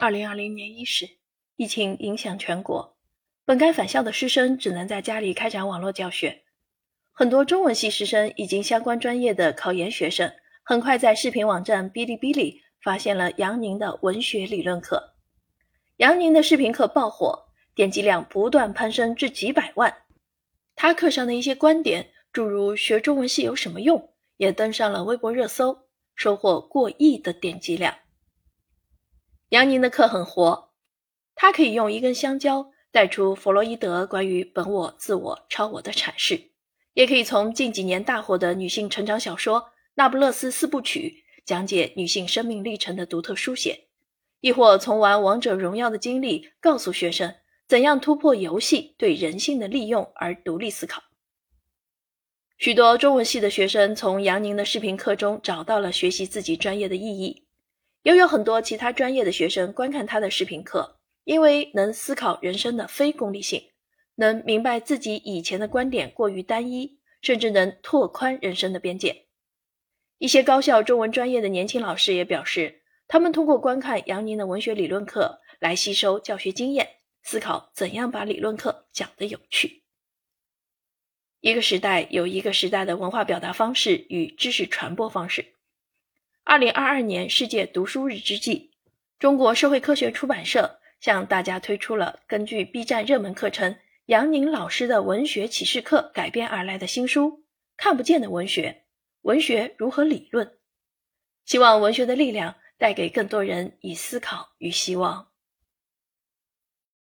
二零二零年伊始，疫情影响全国，本该返校的师生只能在家里开展网络教学。很多中文系师生以及相关专业的考研学生，很快在视频网站哔哩哔哩发现了杨宁的文学理论课。杨宁的视频课爆火，点击量不断攀升至几百万。他课上的一些观点，诸如学中文系有什么用，也登上了微博热搜，收获过亿的点击量。杨宁的课很活，他可以用一根香蕉带出弗洛伊德关于本我、自我、超我的阐释，也可以从近几年大火的女性成长小说《那不勒斯四部曲》讲解女性生命历程的独特书写，亦或从玩王者荣耀的经历告诉学生怎样突破游戏对人性的利用而独立思考。许多中文系的学生从杨宁的视频课中找到了学习自己专业的意义。又有很多其他专业的学生观看他的视频课，因为能思考人生的非功利性，能明白自己以前的观点过于单一，甚至能拓宽人生的边界。一些高校中文专业的年轻老师也表示，他们通过观看杨宁的文学理论课来吸收教学经验，思考怎样把理论课讲得有趣。一个时代有一个时代的文化表达方式与知识传播方式。二零二二年世界读书日之际，中国社会科学出版社向大家推出了根据 B 站热门课程杨宁老师的文学启示课改编而来的新书《看不见的文学：文学如何理论》，希望文学的力量带给更多人以思考与希望。